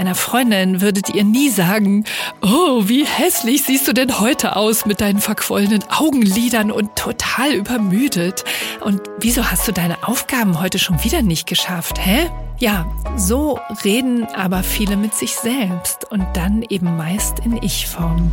einer Freundin würdet ihr nie sagen, oh, wie hässlich siehst du denn heute aus mit deinen verquollenen Augenlidern und total übermüdet. Und wieso hast du deine Aufgaben heute schon wieder nicht geschafft, hä? Ja, so reden aber viele mit sich selbst und dann eben meist in Ich-Form.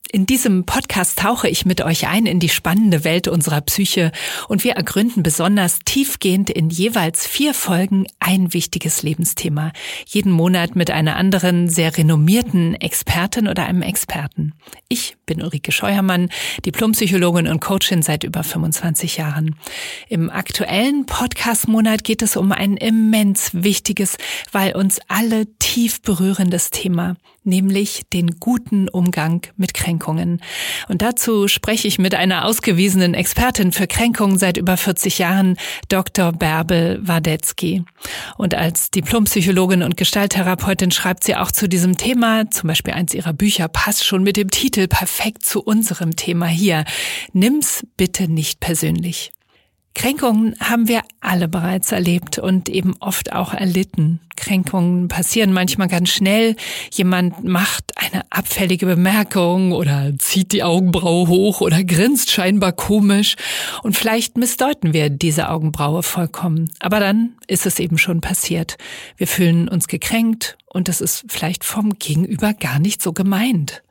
In diesem Podcast tauche ich mit euch ein in die spannende Welt unserer Psyche und wir ergründen besonders tiefgehend in jeweils vier Folgen ein wichtiges Lebensthema. Jeden Monat mit einer anderen, sehr renommierten Expertin oder einem Experten. Ich bin Ulrike Scheuermann, Diplompsychologin und Coachin seit über 25 Jahren. Im aktuellen Podcast-Monat geht es um ein immens wichtiges, weil uns alle tief berührendes Thema nämlich den guten Umgang mit Kränkungen. Und dazu spreche ich mit einer ausgewiesenen Expertin für Kränkungen seit über 40 Jahren, Dr. Bärbel Wadetzky. Und als Diplompsychologin und Gestalttherapeutin schreibt sie auch zu diesem Thema, zum Beispiel eins ihrer Bücher passt schon mit dem Titel perfekt zu unserem Thema hier. Nimm's bitte nicht persönlich. Kränkungen haben wir alle bereits erlebt und eben oft auch erlitten. Kränkungen passieren manchmal ganz schnell. Jemand macht eine abfällige Bemerkung oder zieht die Augenbraue hoch oder grinst scheinbar komisch und vielleicht missdeuten wir diese Augenbraue vollkommen. Aber dann ist es eben schon passiert. Wir fühlen uns gekränkt und es ist vielleicht vom Gegenüber gar nicht so gemeint.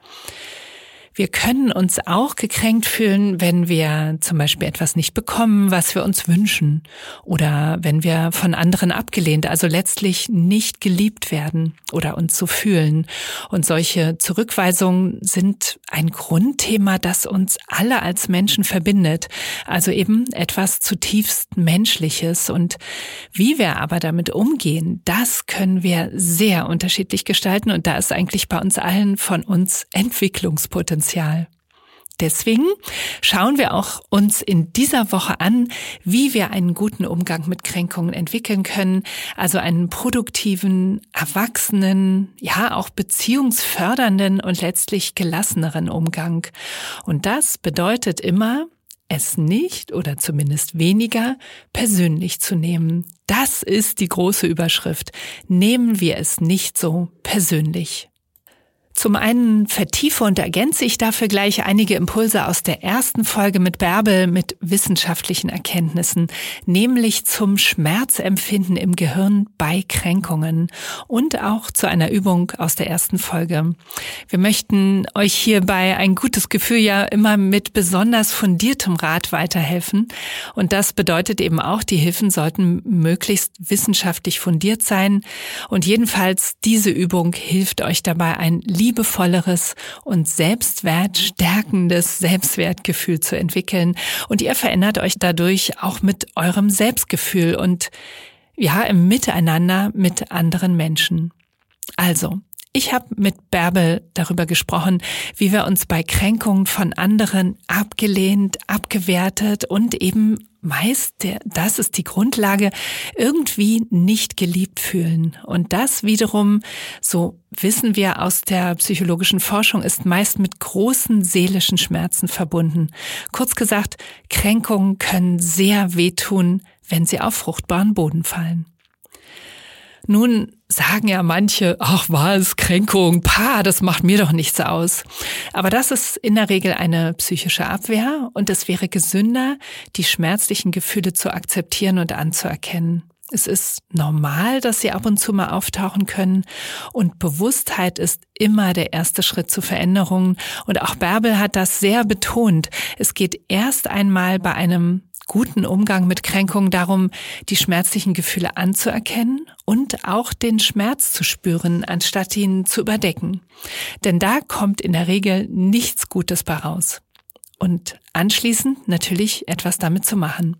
Wir können uns auch gekränkt fühlen, wenn wir zum Beispiel etwas nicht bekommen, was wir uns wünschen, oder wenn wir von anderen abgelehnt, also letztlich nicht geliebt werden oder uns so fühlen. Und solche Zurückweisungen sind ein Grundthema, das uns alle als Menschen verbindet, also eben etwas zutiefst Menschliches. Und wie wir aber damit umgehen, das können wir sehr unterschiedlich gestalten. Und da ist eigentlich bei uns allen von uns Entwicklungspotenzial Potenzial. Deswegen schauen wir auch uns in dieser Woche an, wie wir einen guten Umgang mit Kränkungen entwickeln können, also einen produktiven, erwachsenen, ja auch beziehungsfördernden und letztlich gelasseneren Umgang. Und das bedeutet immer, es nicht oder zumindest weniger persönlich zu nehmen. Das ist die große Überschrift. Nehmen wir es nicht so persönlich. Zum einen vertiefe und ergänze ich dafür gleich einige Impulse aus der ersten Folge mit Bärbel mit wissenschaftlichen Erkenntnissen, nämlich zum Schmerzempfinden im Gehirn bei Kränkungen und auch zu einer Übung aus der ersten Folge. Wir möchten euch hierbei ein gutes Gefühl ja immer mit besonders fundiertem Rat weiterhelfen und das bedeutet eben auch, die Hilfen sollten möglichst wissenschaftlich fundiert sein und jedenfalls diese Übung hilft euch dabei ein liebevolleres und selbstwertstärkendes Selbstwertgefühl zu entwickeln. Und ihr verändert euch dadurch auch mit eurem Selbstgefühl und ja, im Miteinander mit anderen Menschen. Also, ich habe mit Bärbel darüber gesprochen, wie wir uns bei Kränkungen von anderen abgelehnt, abgewertet und eben meist, das ist die Grundlage, irgendwie nicht geliebt fühlen. Und das wiederum, so wissen wir aus der psychologischen Forschung, ist meist mit großen seelischen Schmerzen verbunden. Kurz gesagt, Kränkungen können sehr wehtun, wenn sie auf fruchtbaren Boden fallen. Nun sagen ja manche, ach was, Kränkung, pa, das macht mir doch nichts aus. Aber das ist in der Regel eine psychische Abwehr und es wäre gesünder, die schmerzlichen Gefühle zu akzeptieren und anzuerkennen. Es ist normal, dass sie ab und zu mal auftauchen können und Bewusstheit ist immer der erste Schritt zu Veränderungen. Und auch Bärbel hat das sehr betont. Es geht erst einmal bei einem guten Umgang mit Kränkungen darum, die schmerzlichen Gefühle anzuerkennen und auch den Schmerz zu spüren, anstatt ihn zu überdecken. Denn da kommt in der Regel nichts Gutes bei raus. Und anschließend natürlich etwas damit zu machen.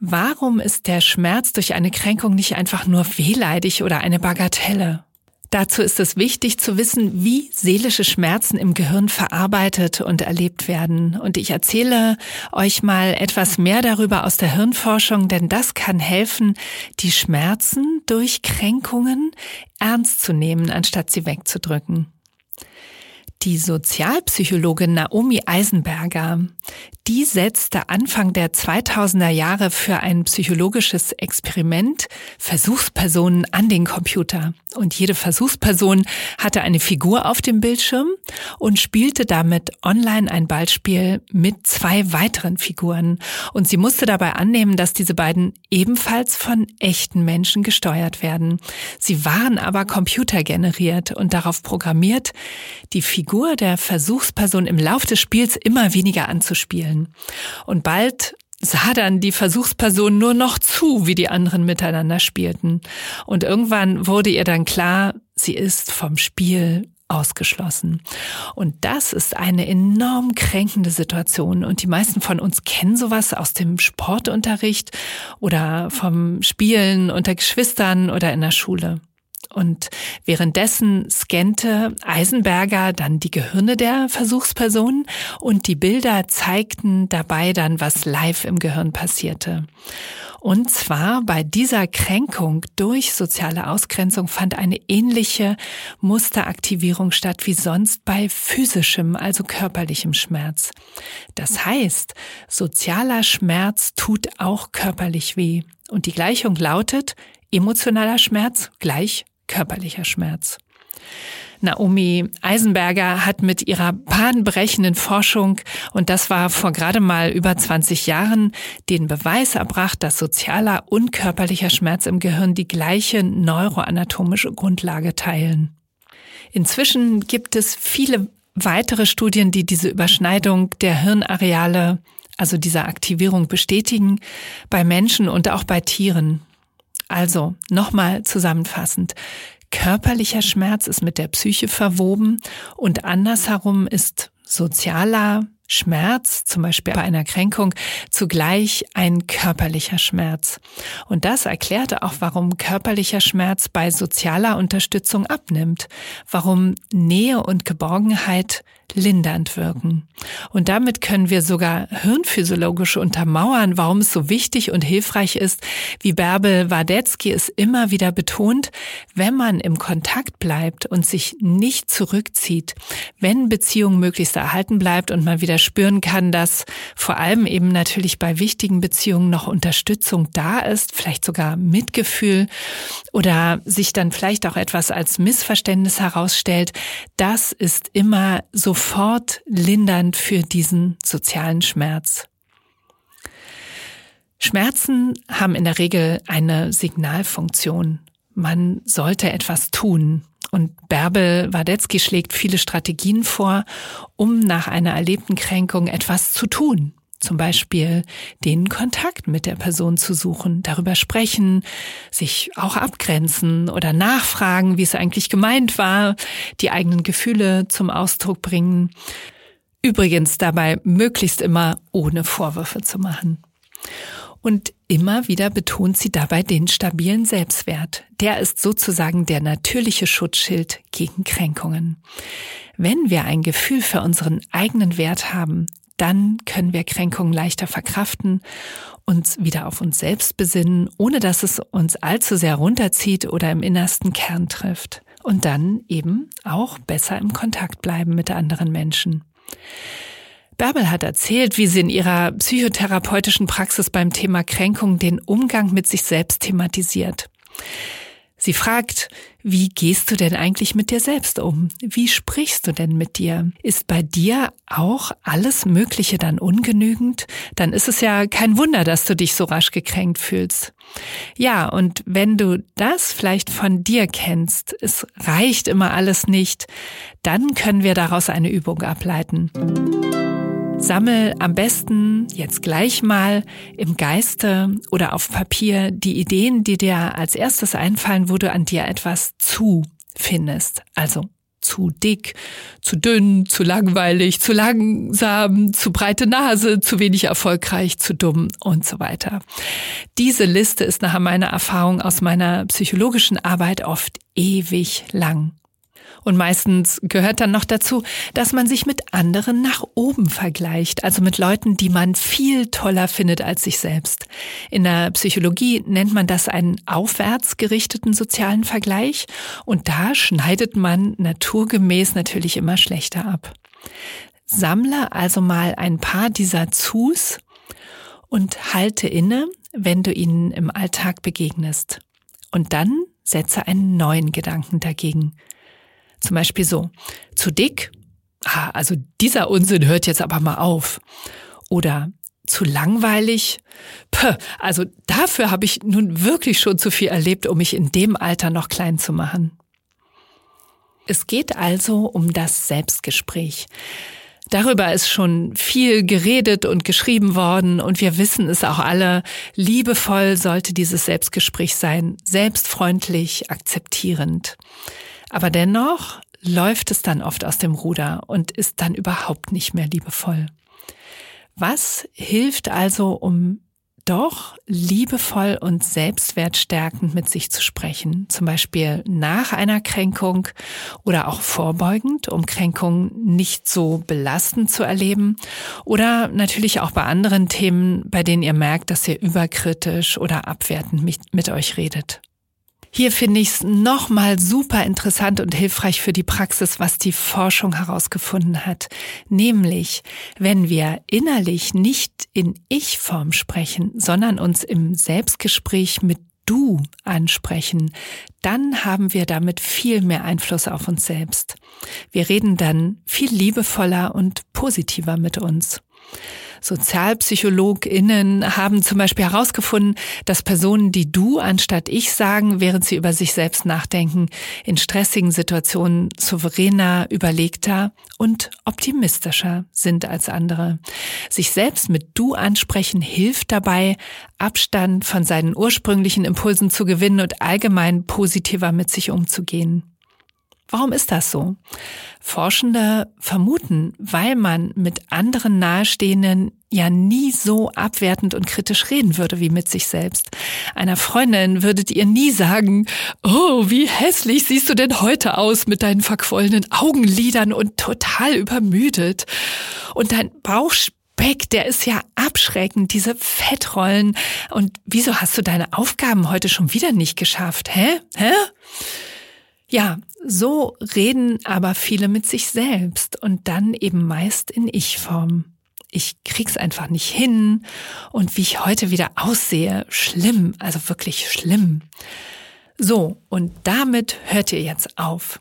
Warum ist der Schmerz durch eine Kränkung nicht einfach nur wehleidig oder eine Bagatelle? Dazu ist es wichtig zu wissen, wie seelische Schmerzen im Gehirn verarbeitet und erlebt werden. Und ich erzähle euch mal etwas mehr darüber aus der Hirnforschung, denn das kann helfen, die Schmerzen durch Kränkungen ernst zu nehmen, anstatt sie wegzudrücken. Die Sozialpsychologin Naomi Eisenberger, die setzte Anfang der 2000er Jahre für ein psychologisches Experiment Versuchspersonen an den Computer. Und jede Versuchsperson hatte eine Figur auf dem Bildschirm und spielte damit online ein Ballspiel mit zwei weiteren Figuren. Und sie musste dabei annehmen, dass diese beiden ebenfalls von echten Menschen gesteuert werden. Sie waren aber computergeneriert und darauf programmiert, die Figur der Versuchsperson im Lauf des Spiels immer weniger anzuspielen. Und bald sah dann die Versuchsperson nur noch zu, wie die anderen miteinander spielten. Und irgendwann wurde ihr dann klar, sie ist vom Spiel ausgeschlossen. Und das ist eine enorm kränkende Situation. Und die meisten von uns kennen sowas aus dem Sportunterricht oder vom Spielen unter Geschwistern oder in der Schule. Und währenddessen scannte Eisenberger dann die Gehirne der Versuchspersonen und die Bilder zeigten dabei dann, was live im Gehirn passierte. Und zwar bei dieser Kränkung durch soziale Ausgrenzung fand eine ähnliche Musteraktivierung statt wie sonst bei physischem, also körperlichem Schmerz. Das heißt, sozialer Schmerz tut auch körperlich weh. Und die Gleichung lautet, emotionaler Schmerz gleich körperlicher Schmerz. Naomi Eisenberger hat mit ihrer bahnbrechenden Forschung, und das war vor gerade mal über 20 Jahren, den Beweis erbracht, dass sozialer und körperlicher Schmerz im Gehirn die gleiche neuroanatomische Grundlage teilen. Inzwischen gibt es viele weitere Studien, die diese Überschneidung der Hirnareale, also dieser Aktivierung bestätigen, bei Menschen und auch bei Tieren. Also, nochmal zusammenfassend. Körperlicher Schmerz ist mit der Psyche verwoben und andersherum ist sozialer Schmerz, zum Beispiel bei einer Kränkung, zugleich ein körperlicher Schmerz. Und das erklärte auch, warum körperlicher Schmerz bei sozialer Unterstützung abnimmt, warum Nähe und Geborgenheit lindernd wirken. Und damit können wir sogar hirnphysiologisch untermauern, warum es so wichtig und hilfreich ist, wie Bärbel Wadetzky es immer wieder betont, wenn man im Kontakt bleibt und sich nicht zurückzieht, wenn Beziehung möglichst erhalten bleibt und man wieder spüren kann, dass vor allem eben natürlich bei wichtigen Beziehungen noch Unterstützung da ist, vielleicht sogar Mitgefühl oder sich dann vielleicht auch etwas als Missverständnis herausstellt, das ist immer so sofort lindernd für diesen sozialen Schmerz. Schmerzen haben in der Regel eine Signalfunktion. Man sollte etwas tun. Und Bärbel Wadetzky schlägt viele Strategien vor, um nach einer erlebten Kränkung etwas zu tun. Zum Beispiel den Kontakt mit der Person zu suchen, darüber sprechen, sich auch abgrenzen oder nachfragen, wie es eigentlich gemeint war, die eigenen Gefühle zum Ausdruck bringen. Übrigens dabei möglichst immer ohne Vorwürfe zu machen. Und immer wieder betont sie dabei den stabilen Selbstwert. Der ist sozusagen der natürliche Schutzschild gegen Kränkungen. Wenn wir ein Gefühl für unseren eigenen Wert haben, dann können wir Kränkungen leichter verkraften, uns wieder auf uns selbst besinnen, ohne dass es uns allzu sehr runterzieht oder im innersten Kern trifft. Und dann eben auch besser im Kontakt bleiben mit anderen Menschen. Bärbel hat erzählt, wie sie in ihrer psychotherapeutischen Praxis beim Thema Kränkung den Umgang mit sich selbst thematisiert. Sie fragt, wie gehst du denn eigentlich mit dir selbst um? Wie sprichst du denn mit dir? Ist bei dir auch alles Mögliche dann ungenügend? Dann ist es ja kein Wunder, dass du dich so rasch gekränkt fühlst. Ja, und wenn du das vielleicht von dir kennst, es reicht immer alles nicht, dann können wir daraus eine Übung ableiten. Sammel am besten jetzt gleich mal im Geiste oder auf Papier die Ideen, die dir als erstes einfallen, wo du an dir etwas zu findest. Also zu dick, zu dünn, zu langweilig, zu langsam, zu breite Nase, zu wenig erfolgreich, zu dumm und so weiter. Diese Liste ist nach meiner Erfahrung aus meiner psychologischen Arbeit oft ewig lang. Und meistens gehört dann noch dazu, dass man sich mit anderen nach oben vergleicht, also mit Leuten, die man viel toller findet als sich selbst. In der Psychologie nennt man das einen aufwärts gerichteten sozialen Vergleich und da schneidet man naturgemäß natürlich immer schlechter ab. Sammle also mal ein paar dieser Zus und halte inne, wenn du ihnen im Alltag begegnest. Und dann setze einen neuen Gedanken dagegen. Zum Beispiel so, zu dick? Ah, also dieser Unsinn hört jetzt aber mal auf. Oder zu langweilig? Puh, also dafür habe ich nun wirklich schon zu viel erlebt, um mich in dem Alter noch klein zu machen. Es geht also um das Selbstgespräch. Darüber ist schon viel geredet und geschrieben worden und wir wissen es auch alle. Liebevoll sollte dieses Selbstgespräch sein, selbstfreundlich, akzeptierend. Aber dennoch läuft es dann oft aus dem Ruder und ist dann überhaupt nicht mehr liebevoll. Was hilft also, um doch liebevoll und selbstwertstärkend mit sich zu sprechen, zum Beispiel nach einer Kränkung oder auch vorbeugend, um Kränkungen nicht so belastend zu erleben oder natürlich auch bei anderen Themen, bei denen ihr merkt, dass ihr überkritisch oder abwertend mit, mit euch redet. Hier finde ich es nochmal super interessant und hilfreich für die Praxis, was die Forschung herausgefunden hat. Nämlich, wenn wir innerlich nicht in Ich-Form sprechen, sondern uns im Selbstgespräch mit Du ansprechen, dann haben wir damit viel mehr Einfluss auf uns selbst. Wir reden dann viel liebevoller und positiver mit uns. SozialpsychologInnen haben zum Beispiel herausgefunden, dass Personen, die du anstatt ich sagen, während sie über sich selbst nachdenken, in stressigen Situationen souveräner, überlegter und optimistischer sind als andere. Sich selbst mit du ansprechen hilft dabei, Abstand von seinen ursprünglichen Impulsen zu gewinnen und allgemein positiver mit sich umzugehen. Warum ist das so? Forschende vermuten, weil man mit anderen Nahestehenden ja nie so abwertend und kritisch reden würde wie mit sich selbst. Einer Freundin würdet ihr nie sagen, oh, wie hässlich siehst du denn heute aus mit deinen verquollenen Augenlidern und total übermüdet. Und dein Bauchspeck, der ist ja abschreckend, diese Fettrollen. Und wieso hast du deine Aufgaben heute schon wieder nicht geschafft? Hä? Hä? Ja, so reden aber viele mit sich selbst und dann eben meist in Ich-Form. Ich krieg's einfach nicht hin und wie ich heute wieder aussehe, schlimm, also wirklich schlimm. So, und damit hört ihr jetzt auf.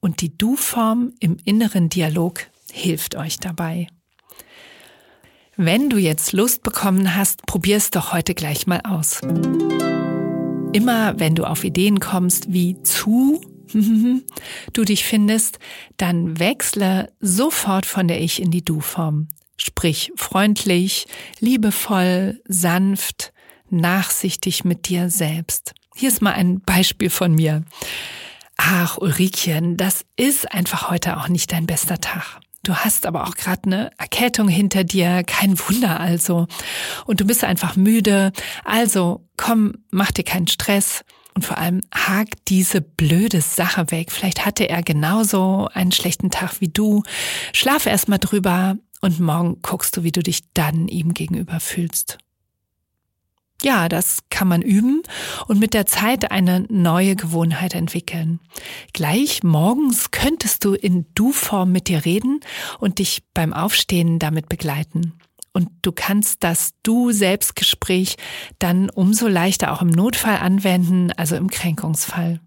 Und die Du-Form im inneren Dialog hilft euch dabei. Wenn du jetzt Lust bekommen hast, probier es doch heute gleich mal aus. Immer wenn du auf Ideen kommst wie zu du dich findest, dann wechsle sofort von der Ich in die Du-Form. Sprich freundlich, liebevoll, sanft, nachsichtig mit dir selbst. Hier ist mal ein Beispiel von mir. Ach, Ulrikchen, das ist einfach heute auch nicht dein bester Tag. Du hast aber auch gerade eine Erkältung hinter dir, kein Wunder also. Und du bist einfach müde. Also komm, mach dir keinen Stress und vor allem hakt diese blöde Sache weg. Vielleicht hatte er genauso einen schlechten Tag wie du. Schlaf erst mal drüber und morgen guckst du, wie du dich dann ihm gegenüber fühlst. Ja, das kann man üben und mit der Zeit eine neue Gewohnheit entwickeln. Gleich morgens könntest du in Du-Form mit dir reden und dich beim Aufstehen damit begleiten. Und du kannst das Du-Selbstgespräch dann umso leichter auch im Notfall anwenden, also im Kränkungsfall.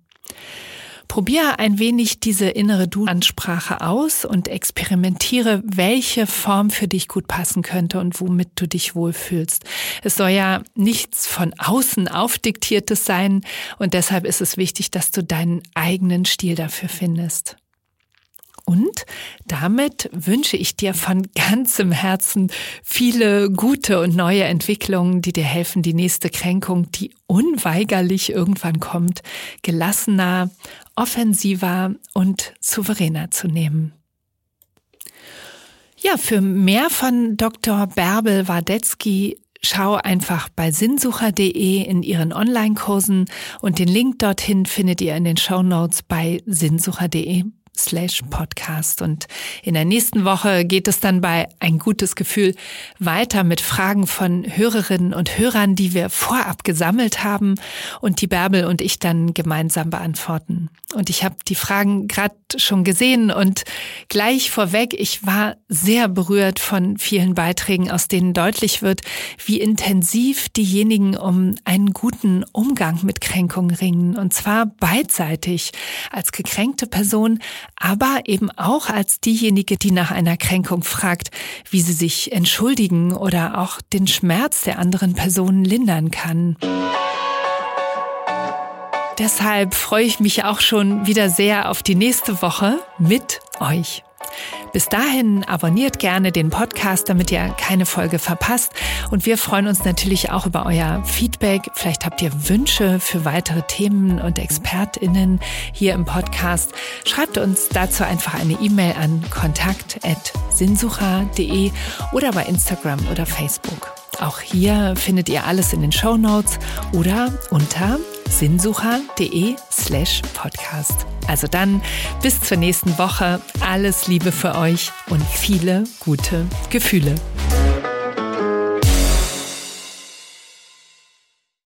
Probier ein wenig diese innere Du-Ansprache aus und experimentiere, welche Form für dich gut passen könnte und womit du dich wohlfühlst. Es soll ja nichts von außen aufdiktiertes sein und deshalb ist es wichtig, dass du deinen eigenen Stil dafür findest. Und damit wünsche ich dir von ganzem Herzen viele gute und neue Entwicklungen, die dir helfen, die nächste Kränkung, die unweigerlich irgendwann kommt, gelassener, offensiver und souveräner zu nehmen. Ja, für mehr von Dr. Bärbel Wardetzky schau einfach bei sinnsucher.de in ihren Online-Kursen und den Link dorthin findet ihr in den Show Notes bei sinnsucher.de slash podcast. Und in der nächsten Woche geht es dann bei ein gutes Gefühl weiter mit Fragen von Hörerinnen und Hörern, die wir vorab gesammelt haben und die Bärbel und ich dann gemeinsam beantworten. Und ich habe die Fragen gerade schon gesehen und gleich vorweg, ich war sehr berührt von vielen Beiträgen, aus denen deutlich wird, wie intensiv diejenigen um einen guten Umgang mit Kränkung ringen. Und zwar beidseitig als gekränkte Person, aber eben auch als diejenige, die nach einer Kränkung fragt, wie sie sich entschuldigen oder auch den Schmerz der anderen Personen lindern kann. Deshalb freue ich mich auch schon wieder sehr auf die nächste Woche mit euch. Bis dahin abonniert gerne den Podcast, damit ihr keine Folge verpasst. Und wir freuen uns natürlich auch über euer Feedback. Vielleicht habt ihr Wünsche für weitere Themen und ExpertInnen hier im Podcast. Schreibt uns dazu einfach eine E-Mail an kontakt.sinnsucher.de oder bei Instagram oder Facebook. Auch hier findet ihr alles in den Show Notes oder unter sinnsucher.de slash podcast. Also dann bis zur nächsten Woche. Alles Liebe für euch und viele gute Gefühle.